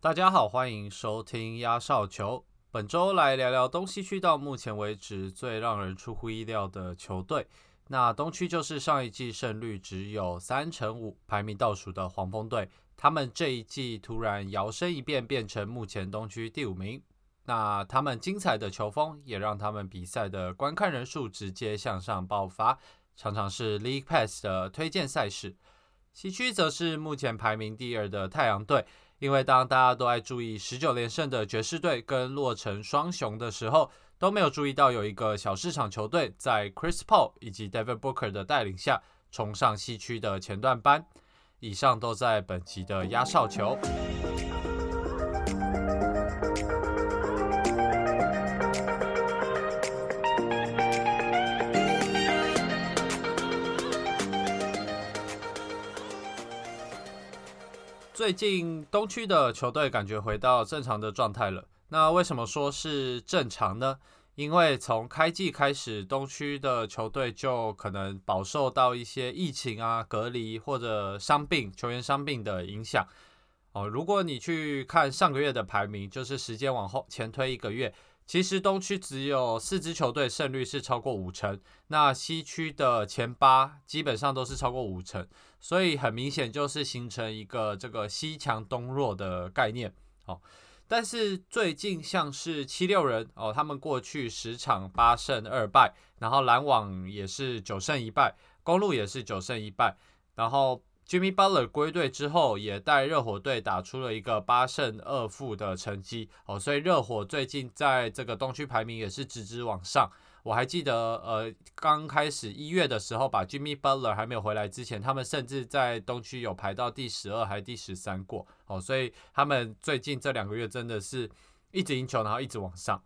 大家好，欢迎收听压哨球。本周来聊聊东西区到目前为止最让人出乎意料的球队。那东区就是上一季胜率只有三成五，排名倒数的黄蜂队。他们这一季突然摇身一变，变成目前东区第五名。那他们精彩的球风也让他们比赛的观看人数直接向上爆发，常常是 League Pass 的推荐赛事。西区则是目前排名第二的太阳队。因为当大家都爱注意十九连胜的爵士队跟落成双雄的时候，都没有注意到有一个小市场球队在 Chris Paul 以及 David Booker 的带领下冲上西区的前段班。以上都在本集的压哨球。最近东区的球队感觉回到正常的状态了。那为什么说是正常呢？因为从开季开始，东区的球队就可能饱受到一些疫情啊、隔离或者伤病、球员伤病的影响。哦，如果你去看上个月的排名，就是时间往后前推一个月。其实东区只有四支球队胜率是超过五成，那西区的前八基本上都是超过五成，所以很明显就是形成一个这个西强东弱的概念。哦，但是最近像是七六人哦，他们过去十场八胜二败，然后篮网也是九胜一败，公路也是九胜一败，然后。Jimmy Butler 归队之后，也带热火队打出了一个八胜二负的成绩哦，所以热火最近在这个东区排名也是直直往上。我还记得，呃，刚开始一月的时候，把 Jimmy Butler 还没有回来之前，他们甚至在东区有排到第十二还是第十三过哦，所以他们最近这两个月真的是一直赢球，然后一直往上。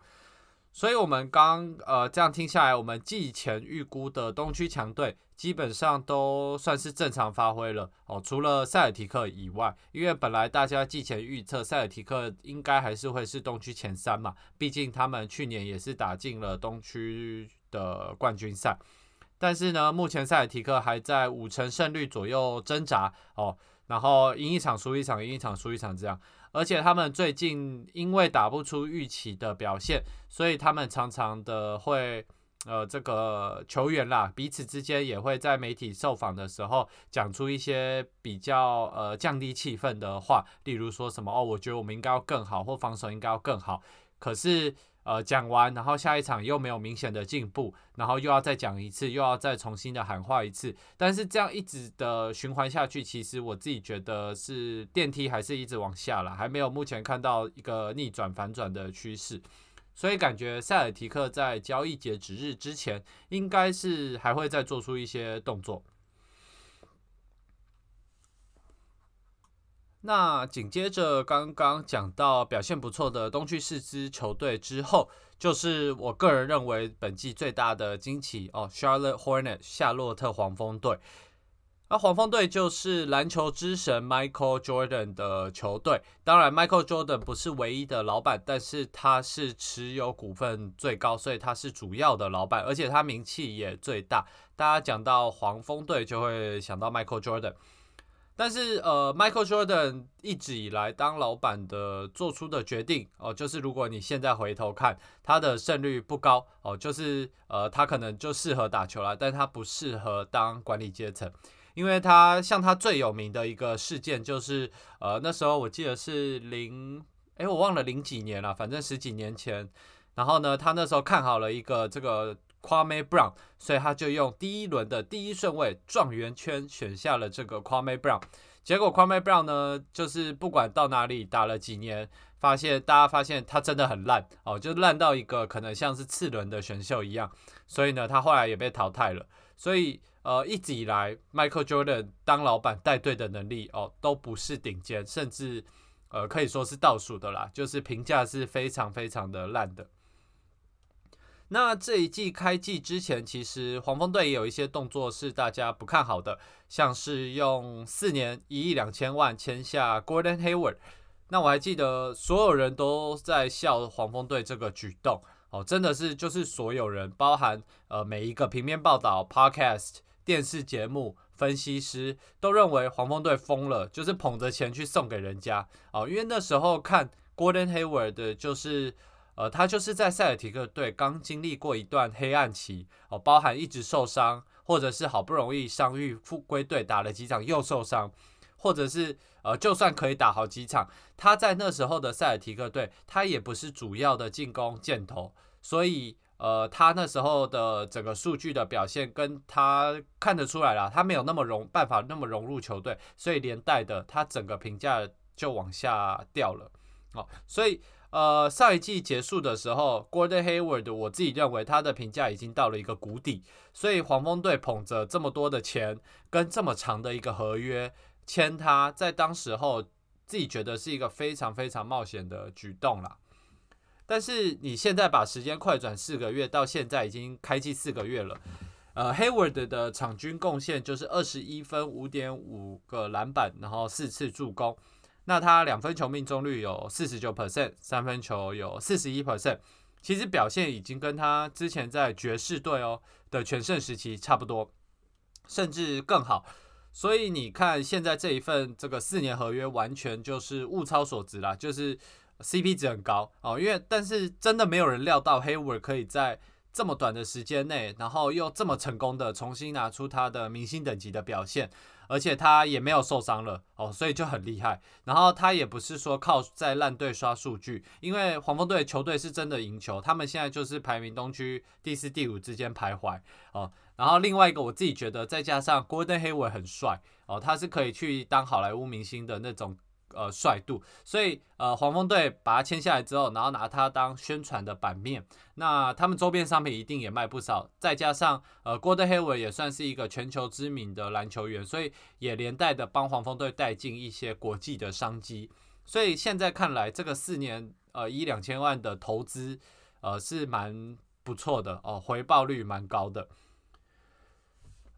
所以，我们刚呃这样听下来，我们季前预估的东区强队基本上都算是正常发挥了哦，除了塞尔提克以外，因为本来大家季前预测塞尔提克应该还是会是东区前三嘛，毕竟他们去年也是打进了东区的冠军赛。但是呢，目前塞尔提克还在五成胜率左右挣扎哦，然后赢一场输一场，赢一场输一场这样。而且他们最近因为打不出预期的表现，所以他们常常的会，呃，这个球员啦，彼此之间也会在媒体受访的时候讲出一些比较呃降低气氛的话，例如说什么哦，我觉得我们应该要更好，或防守应该要更好。可是。呃，讲完，然后下一场又没有明显的进步，然后又要再讲一次，又要再重新的喊话一次。但是这样一直的循环下去，其实我自己觉得是电梯还是一直往下了，还没有目前看到一个逆转反转的趋势。所以感觉塞尔提克在交易截止日之前，应该是还会再做出一些动作。那紧接着刚刚讲到表现不错的东区四支球队之后，就是我个人认为本季最大的惊奇哦，Charlotte Hornet 夏洛特黄蜂队。那黄蜂队就是篮球之神 Michael Jordan 的球队。当然，Michael Jordan 不是唯一的老板，但是他是持有股份最高，所以他是主要的老板，而且他名气也最大。大家讲到黄蜂队，就会想到 Michael Jordan。但是，呃，Michael Jordan 一直以来当老板的做出的决定哦，就是如果你现在回头看，他的胜率不高哦，就是呃，他可能就适合打球了，但他不适合当管理阶层，因为他像他最有名的一个事件就是，呃，那时候我记得是零，哎，我忘了零几年了，反正十几年前，然后呢，他那时候看好了一个这个。Kwame Brown，所以他就用第一轮的第一顺位状元圈选下了这个 Kwame Brown。结果 Kwame Brown 呢，就是不管到哪里打了几年，发现大家发现他真的很烂哦，就烂到一个可能像是次轮的选秀一样。所以呢，他后来也被淘汰了。所以呃，一直以来 Michael Jordan 当老板带队的能力哦，都不是顶尖，甚至呃可以说是倒数的啦，就是评价是非常非常的烂的。那这一季开季之前，其实黄蜂队也有一些动作是大家不看好的，像是用四年一亿两千万签下 Gordon Hayward。那我还记得所有人都在笑黄蜂队这个举动哦，真的是就是所有人，包含呃每一个平面报道、Podcast，电视节目、分析师都认为黄蜂队疯了，就是捧着钱去送给人家哦。因为那时候看 Gordon Hayward 的就是呃，他就是在塞尔提克队刚经历过一段黑暗期哦，包含一直受伤，或者是好不容易伤愈复归队打了几场又受伤。或者是呃，就算可以打好几场，他在那时候的塞尔提克队，他也不是主要的进攻箭头，所以呃，他那时候的整个数据的表现跟他看得出来了，他没有那么融办法那么融入球队，所以连带的他整个评价就往下掉了。哦，所以呃，上一季结束的时候，Gordon Hayward，我自己认为他的评价已经到了一个谷底，所以黄蜂队捧着这么多的钱跟这么长的一个合约。签他在当时候自己觉得是一个非常非常冒险的举动啦。但是你现在把时间快转四个月，到现在已经开季四个月了。呃，Hayward 的场均贡献就是二十一分、五点五个篮板，然后四次助攻。那他两分球命中率有四十九 percent，三分球有四十一 percent。其实表现已经跟他之前在爵士队哦的全盛时期差不多，甚至更好。所以你看，现在这一份这个四年合约完全就是物超所值啦，就是 CP 值很高哦。因为但是真的没有人料到 Hayward 可以在这么短的时间内，然后又这么成功的重新拿出他的明星等级的表现，而且他也没有受伤了哦，所以就很厉害。然后他也不是说靠在烂队刷数据，因为黄蜂队球队是真的赢球，他们现在就是排名东区第四、第五之间徘徊哦。然后另外一个，我自己觉得再加上 Gordon Hayward 很帅哦，他是可以去当好莱坞明星的那种呃帅度，所以呃黄蜂队把他签下来之后，然后拿他当宣传的版面，那他们周边商品一定也卖不少。再加上呃郭德黑文也算是一个全球知名的篮球员，所以也连带的帮黄蜂队带进一些国际的商机。所以现在看来，这个四年呃一两千万的投资呃是蛮不错的哦，回报率蛮高的。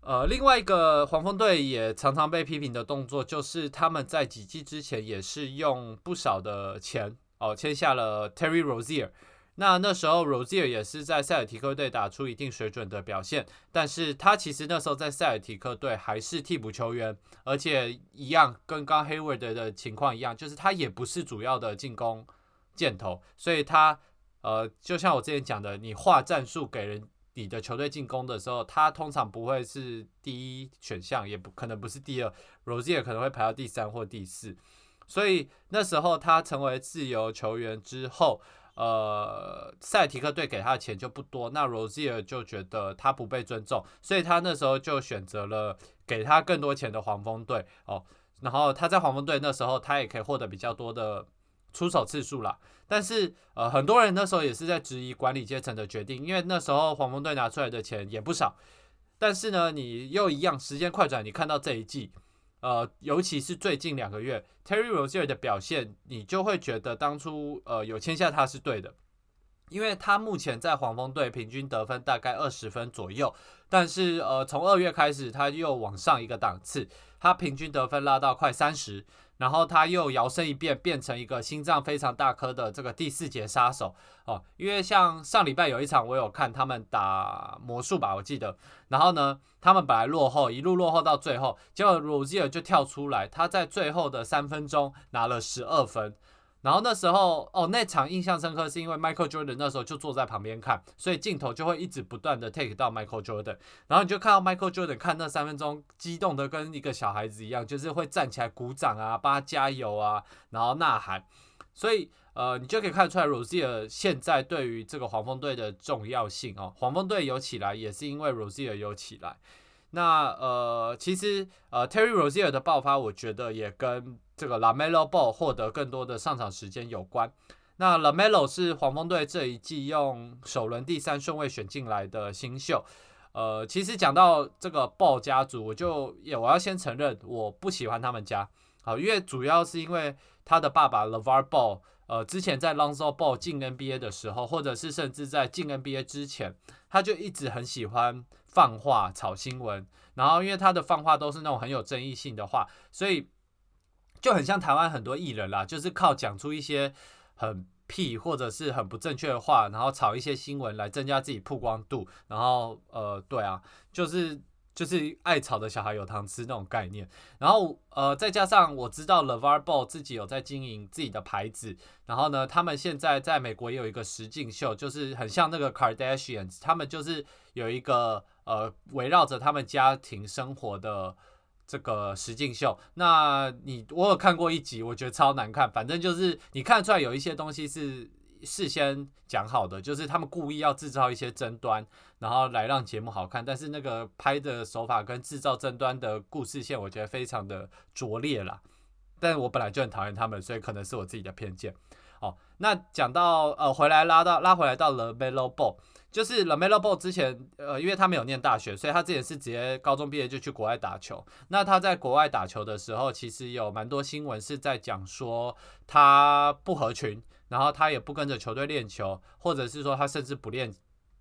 呃，另外一个黄蜂队也常常被批评的动作，就是他们在几季之前也是用不少的钱哦签下了 Terry Rozier。那那时候 Rozier 也是在塞尔提克队打出一定水准的表现，但是他其实那时候在塞尔提克队还是替补球员，而且一样跟刚 Hayward 的情况一样，就是他也不是主要的进攻箭头，所以他呃，就像我之前讲的，你画战术给人。你的球队进攻的时候，他通常不会是第一选项，也不可能不是第二，Rozier 可能会排到第三或第四。所以那时候他成为自由球员之后，呃，塞提克队给他的钱就不多，那 Rozier 就觉得他不被尊重，所以他那时候就选择了给他更多钱的黄蜂队哦。然后他在黄蜂队那时候，他也可以获得比较多的。出手次数了，但是呃，很多人那时候也是在质疑管理阶层的决定，因为那时候黄蜂队拿出来的钱也不少。但是呢，你又一样，时间快转，你看到这一季，呃，尤其是最近两个月，Terry Rozier 的表现，你就会觉得当初呃有签下他是对的，因为他目前在黄蜂队平均得分大概二十分左右，但是呃从二月开始他又往上一个档次，他平均得分拉到快三十。然后他又摇身一变，变成一个心脏非常大颗的这个第四节杀手哦。因为像上礼拜有一场，我有看他们打魔术吧，我记得。然后呢，他们本来落后，一路落后到最后，结果鲁兹尔就跳出来，他在最后的三分钟拿了十二分。然后那时候哦，那场印象深刻，是因为 Michael Jordan 那时候就坐在旁边看，所以镜头就会一直不断的 take 到 Michael Jordan，然后你就看到 Michael Jordan 看那三分钟，激动的跟一个小孩子一样，就是会站起来鼓掌啊，帮他加油啊，然后呐喊。所以呃，你就可以看出来 Rozier 现在对于这个黄蜂队的重要性哦。黄蜂队有起来，也是因为 Rozier 有起来。那呃，其实呃，Terry Rozier 的爆发，我觉得也跟这个 Lamelo Ball 获得更多的上场时间有关。那 Lamelo 是黄蜂队这一季用首轮第三顺位选进来的新秀。呃，其实讲到这个 Ball 家族，我就也我要先承认我不喜欢他们家。好，因为主要是因为他的爸爸 LeVar Ball，呃，之前在 Lonzo Ball 进 NBA 的时候，或者是甚至在进 NBA 之前，他就一直很喜欢。放话炒新闻，然后因为他的放话都是那种很有争议性的话，所以就很像台湾很多艺人啦，就是靠讲出一些很屁或者是很不正确的话，然后炒一些新闻来增加自己曝光度。然后呃，对啊，就是就是爱炒的小孩有糖吃那种概念。然后呃，再加上我知道 Levar Ball 自己有在经营自己的牌子，然后呢，他们现在在美国也有一个实境秀，就是很像那个 Kardashians，他们就是有一个呃围绕着他们家庭生活的。这个实境秀，那你我有看过一集，我觉得超难看。反正就是你看出来有一些东西是事先讲好的，就是他们故意要制造一些争端，然后来让节目好看。但是那个拍的手法跟制造争端的故事线，我觉得非常的拙劣啦。但我本来就很讨厌他们，所以可能是我自己的偏见。哦，那讲到呃，回来拉到拉回来到了 Melo Ball。就是 Lamelo Ball 之前，呃，因为他没有念大学，所以他之前是直接高中毕业就去国外打球。那他在国外打球的时候，其实有蛮多新闻是在讲说他不合群，然后他也不跟着球队练球，或者是说他甚至不练，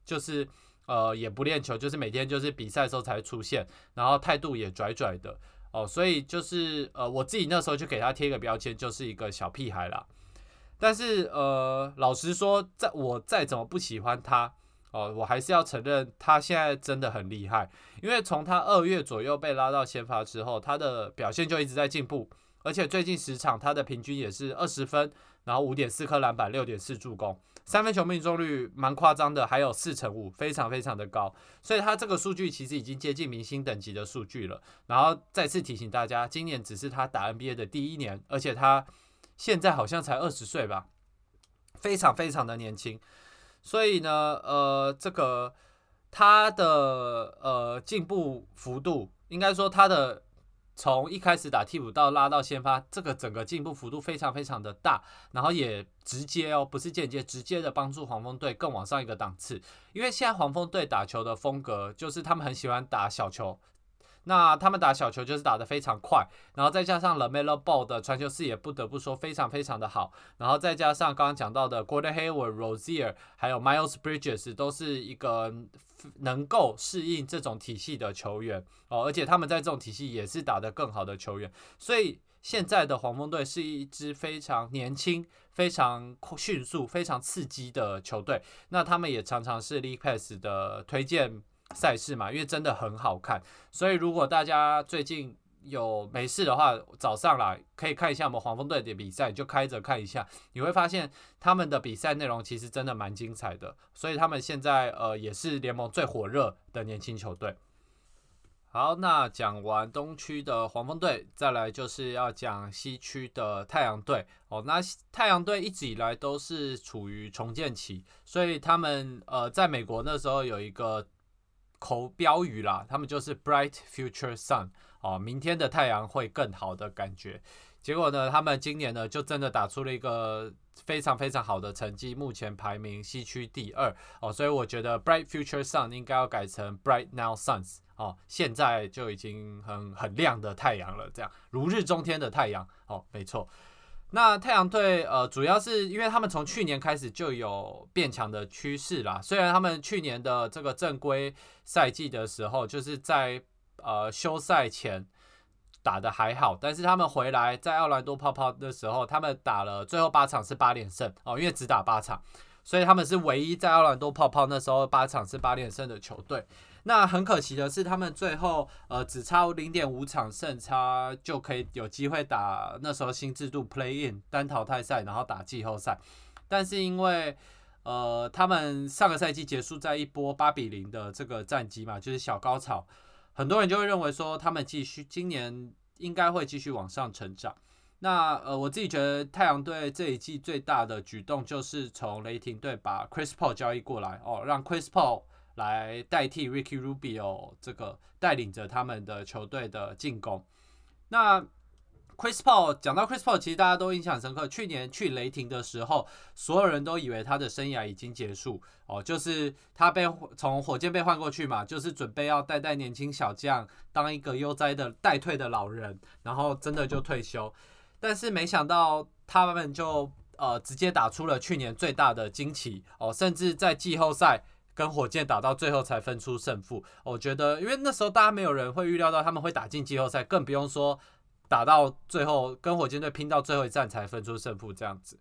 就是呃也不练球，就是每天就是比赛的时候才出现，然后态度也拽拽的哦。所以就是呃我自己那时候就给他贴一个标签，就是一个小屁孩啦。但是呃老实说，在我再怎么不喜欢他。哦，我还是要承认他现在真的很厉害，因为从他二月左右被拉到先发之后，他的表现就一直在进步，而且最近十场他的平均也是二十分，然后五点四颗篮板，六点四助攻，三分球命中率蛮夸张的，还有四成五，非常非常的高，所以他这个数据其实已经接近明星等级的数据了。然后再次提醒大家，今年只是他打 NBA 的第一年，而且他现在好像才二十岁吧，非常非常的年轻。所以呢，呃，这个他的呃进步幅度，应该说他的从一开始打替补到拉到先发，这个整个进步幅度非常非常的大，然后也直接哦，不是间接，直接的帮助黄蜂队更往上一个档次。因为现在黄蜂队打球的风格就是他们很喜欢打小球。那他们打小球就是打得非常快，然后再加上 Lamelo Ball 的传球视野，不得不说非常非常的好，然后再加上刚刚讲到的 Gordon Hayward、Rozier，还有 Miles Bridges，都是一个能够适应这种体系的球员哦，而且他们在这种体系也是打得更好的球员，所以现在的黄蜂队是一支非常年轻、非常迅速、非常刺激的球队，那他们也常常是 League Pass 的推荐。赛事嘛，因为真的很好看，所以如果大家最近有没事的话，早上啦可以看一下我们黄蜂队的比赛，就开着看一下，你会发现他们的比赛内容其实真的蛮精彩的。所以他们现在呃也是联盟最火热的年轻球队。好，那讲完东区的黄蜂队，再来就是要讲西区的太阳队哦。那太阳队一直以来都是处于重建期，所以他们呃在美国那时候有一个。口标语啦，他们就是 bright future sun 哦，明天的太阳会更好的感觉。结果呢，他们今年呢就真的打出了一个非常非常好的成绩，目前排名西区第二哦。所以我觉得 bright future sun 应该要改成 bright now suns 哦，现在就已经很很亮的太阳了，这样如日中天的太阳哦，没错。那太阳队呃，主要是因为他们从去年开始就有变强的趋势啦。虽然他们去年的这个正规赛季的时候，就是在呃休赛前打的还好，但是他们回来在奥兰多泡泡的时候，他们打了最后八场是八连胜哦，因为只打八场，所以他们是唯一在奥兰多泡泡那时候八场是八连胜的球队。那很可惜的是，他们最后呃只差零点五场胜差就可以有机会打那时候新制度 Play In 单淘汰赛，然后打季后赛。但是因为呃他们上个赛季结束在一波八比零的这个战绩嘛，就是小高潮，很多人就会认为说他们继续今年应该会继续往上成长。那呃我自己觉得太阳队这一季最大的举动就是从雷霆队把 Chris Paul 交易过来哦，让 Chris Paul。来代替 Ricky Rubio 这个带领着他们的球队的进攻。那 Chris Paul 讲到 Chris Paul，其实大家都印象深刻。去年去雷霆的时候，所有人都以为他的生涯已经结束哦，就是他被从火箭被换过去嘛，就是准备要带带年轻小将，当一个悠哉的待退的老人，然后真的就退休。但是没想到他们就呃直接打出了去年最大的惊奇哦，甚至在季后赛。跟火箭打到最后才分出胜负，我觉得，因为那时候大家没有人会预料到他们会打进季后赛，更不用说打到最后跟火箭队拼到最后一战才分出胜负这样子。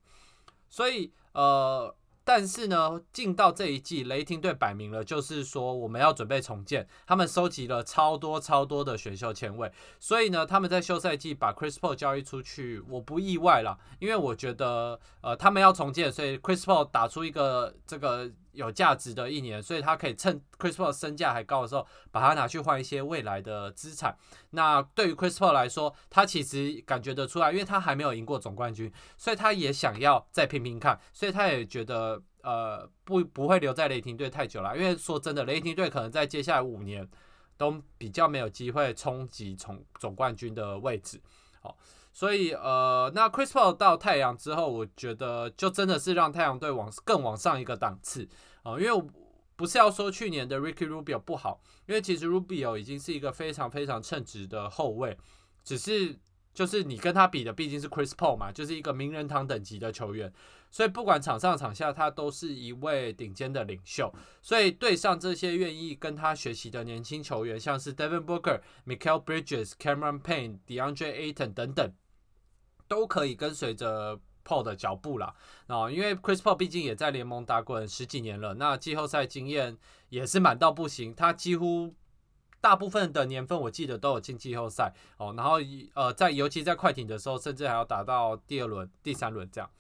所以，呃，但是呢，进到这一季，雷霆队摆明了就是说我们要准备重建，他们收集了超多超多的选秀签位，所以呢，他们在休赛季把 Chris Paul 交易出去，我不意外了，因为我觉得呃他们要重建，所以 Chris Paul 打出一个这个。有价值的一年，所以他可以趁 Chris Paul 身价还高的时候，把它拿去换一些未来的资产。那对于 Chris Paul 来说，他其实感觉得出来，因为他还没有赢过总冠军，所以他也想要再拼拼看。所以他也觉得，呃，不不会留在雷霆队太久了。因为说真的，雷霆队可能在接下来五年都比较没有机会冲击总总冠军的位置。好。所以，呃，那 Chris Paul 到太阳之后，我觉得就真的是让太阳队往更往上一个档次啊。因为不是要说去年的 Ricky Rubio 不好，因为其实 Rubio 已经是一个非常非常称职的后卫，只是就是你跟他比的毕竟是 Chris Paul 嘛，就是一个名人堂等级的球员，所以不管场上场下，他都是一位顶尖的领袖。所以对上这些愿意跟他学习的年轻球员，像是 Devin Booker、Michael Bridges、Cameron Payne、DeAndre Ayton 等等。都可以跟随着 Paul 的脚步啦，啊，因为 Chris Paul 毕竟也在联盟打滚十几年了，那季后赛经验也是满到不行，他几乎大部分的年份我记得都有进季后赛哦，然后呃，在尤其在快艇的时候，甚至还要打到第二轮、第三轮这样。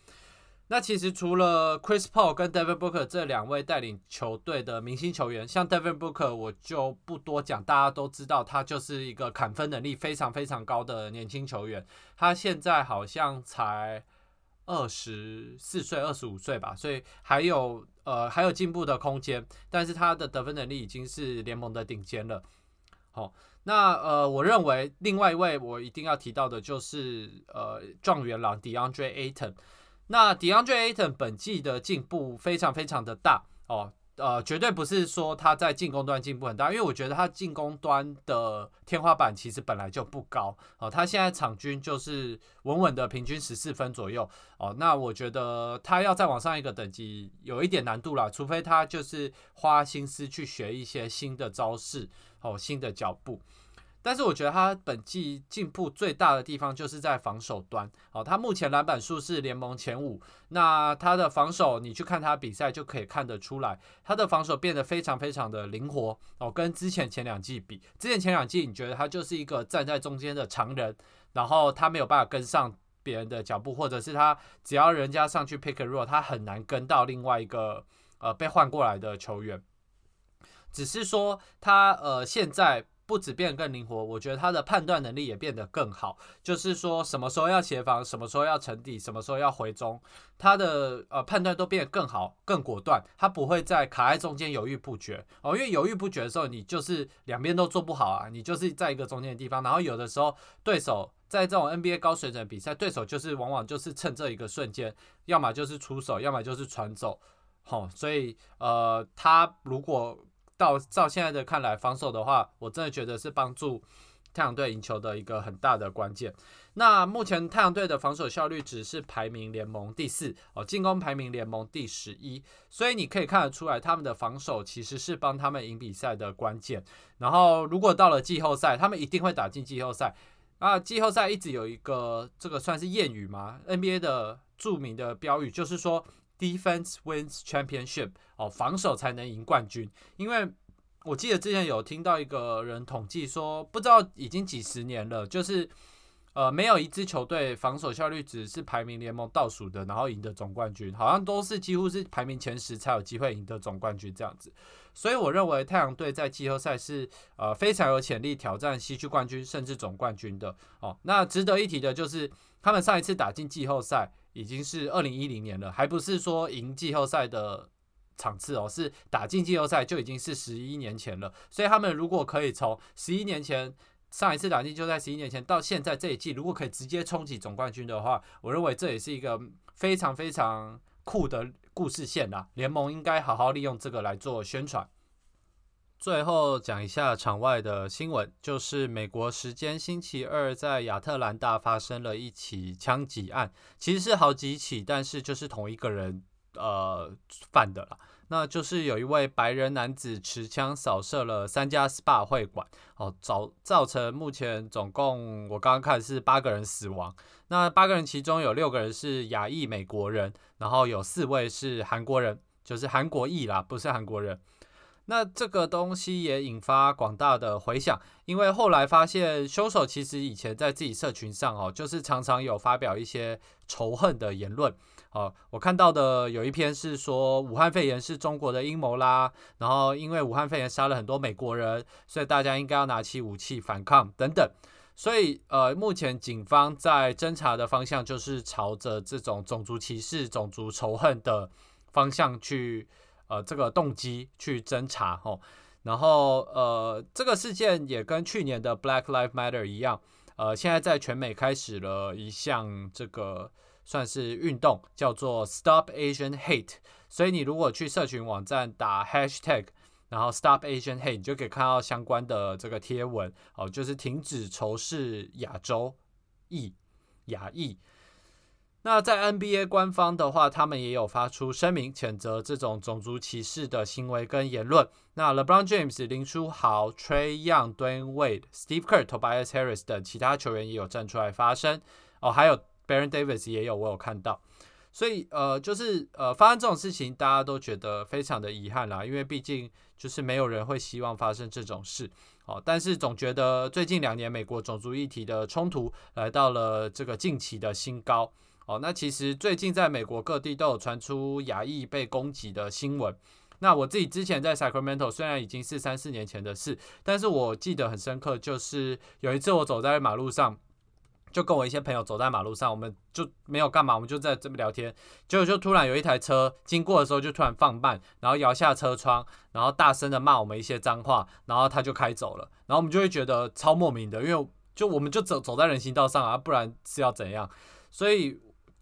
那其实除了 Chris Paul 跟 Devin Booker 这两位带领球队的明星球员，像 Devin Booker 我就不多讲，大家都知道他就是一个砍分能力非常非常高的年轻球员。他现在好像才二十四岁、二十五岁吧，所以还有呃还有进步的空间。但是他的得分能力已经是联盟的顶尖了。好，那呃我认为另外一位我一定要提到的就是呃状元郎 DeAndre Ayton。那 DeAndre Ayton 本季的进步非常非常的大哦，呃，绝对不是说他在进攻端进步很大，因为我觉得他进攻端的天花板其实本来就不高哦，他现在场均就是稳稳的平均十四分左右哦，那我觉得他要再往上一个等级有一点难度了，除非他就是花心思去学一些新的招式哦，新的脚步。但是我觉得他本季进步最大的地方就是在防守端，哦，他目前篮板数是联盟前五，那他的防守你去看他比赛就可以看得出来，他的防守变得非常非常的灵活，哦，跟之前前两季比，之前前两季你觉得他就是一个站在中间的常人，然后他没有办法跟上别人的脚步，或者是他只要人家上去 pick roll，他很难跟到另外一个呃被换过来的球员，只是说他呃现在。不止变得更灵活，我觉得他的判断能力也变得更好。就是说，什么时候要协防，什么时候要沉底，什么时候要回中，他的呃判断都变得更好、更果断。他不会在卡在中间犹豫不决哦，因为犹豫不决的时候，你就是两边都做不好啊。你就是在一个中间的地方，然后有的时候对手在这种 NBA 高水准比赛，对手就是往往就是趁这一个瞬间，要么就是出手，要么就是传走。好，所以呃，他如果照照现在的看来，防守的话，我真的觉得是帮助太阳队赢球的一个很大的关键。那目前太阳队的防守效率只是排名联盟第四哦，进攻排名联盟第十一，所以你可以看得出来，他们的防守其实是帮他们赢比赛的关键。然后，如果到了季后赛，他们一定会打进季后赛。啊，季后赛一直有一个这个算是谚语吗？NBA 的著名的标语就是说。Defense wins championship，哦，防守才能赢冠军。因为我记得之前有听到一个人统计说，不知道已经几十年了，就是呃，没有一支球队防守效率只是排名联盟倒数的，然后赢得总冠军，好像都是几乎是排名前十才有机会赢得总冠军这样子。所以我认为太阳队在季后赛是呃非常有潜力挑战西区冠军甚至总冠军的。哦，那值得一提的就是他们上一次打进季后赛。已经是二零一零年了，还不是说赢季后赛的场次哦，是打进季后赛就已经是十一年前了。所以他们如果可以从十一年前上一次打进就在十一年前到现在这一季，如果可以直接冲击总冠军的话，我认为这也是一个非常非常酷的故事线啦。联盟应该好好利用这个来做宣传。最后讲一下场外的新闻，就是美国时间星期二在亚特兰大发生了一起枪击案，其实是好几起，但是就是同一个人呃犯的了。那就是有一位白人男子持枪扫射了三家 SPA 会馆，哦，造造成目前总共我刚刚看是八个人死亡。那八个人其中有六个人是亚裔美国人，然后有四位是韩国人，就是韩国裔啦，不是韩国人。那这个东西也引发广大的回响，因为后来发现凶手其实以前在自己社群上哦，就是常常有发表一些仇恨的言论。哦，我看到的有一篇是说武汉肺炎是中国的阴谋啦，然后因为武汉肺炎杀了很多美国人，所以大家应该要拿起武器反抗等等。所以呃，目前警方在侦查的方向就是朝着这种种族歧视、种族仇恨的方向去呃这个动机去侦查哦。然后呃，这个事件也跟去年的 Black Lives Matter 一样，呃，现在在全美开始了一项这个。算是运动，叫做 Stop Asian Hate。所以你如果去社群网站打 Hashtag，然后 Stop Asian Hate，你就可以看到相关的这个贴文，哦，就是停止仇视亚洲裔、亚裔。那在 NBA 官方的话，他们也有发出声明，谴责这种种族歧视的行为跟言论。那 LeBron James、林书豪、Trey Young、Dwayne Wade、Steve Kerr、Tobias Harris 等其他球员也有站出来发声。哦，还有。Baron Davis 也有，我有看到，所以呃，就是呃，发生这种事情，大家都觉得非常的遗憾啦，因为毕竟就是没有人会希望发生这种事，哦，但是总觉得最近两年美国种族议题的冲突来到了这个近期的新高，哦，那其实最近在美国各地都有传出亚裔被攻击的新闻，那我自己之前在 Sacramento 虽然已经是三四年前的事，但是我记得很深刻，就是有一次我走在马路上。就跟我一些朋友走在马路上，我们就没有干嘛，我们就在这边聊天。结果就突然有一台车经过的时候，就突然放慢，然后摇下车窗，然后大声的骂我们一些脏话，然后他就开走了。然后我们就会觉得超莫名的，因为就我们就走走在人行道上啊，不然是要怎样？所以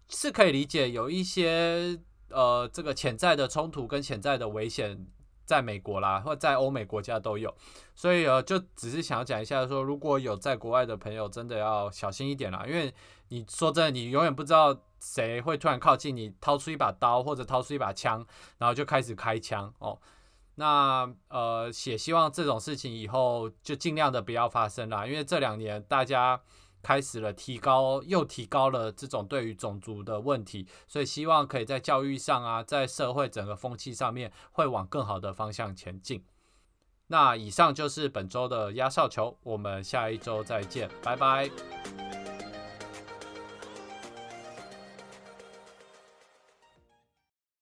是可以理解有一些呃这个潜在的冲突跟潜在的危险。在美国啦，或在欧美国家都有，所以呃，就只是想要讲一下，说如果有在国外的朋友，真的要小心一点啦，因为你说真的，你永远不知道谁会突然靠近你，掏出一把刀或者掏出一把枪，然后就开始开枪哦。那呃，也希望这种事情以后就尽量的不要发生啦，因为这两年大家。开始了提高，又提高了这种对于种族的问题，所以希望可以在教育上啊，在社会整个风气上面会往更好的方向前进。那以上就是本周的压哨球，我们下一周再见，拜拜。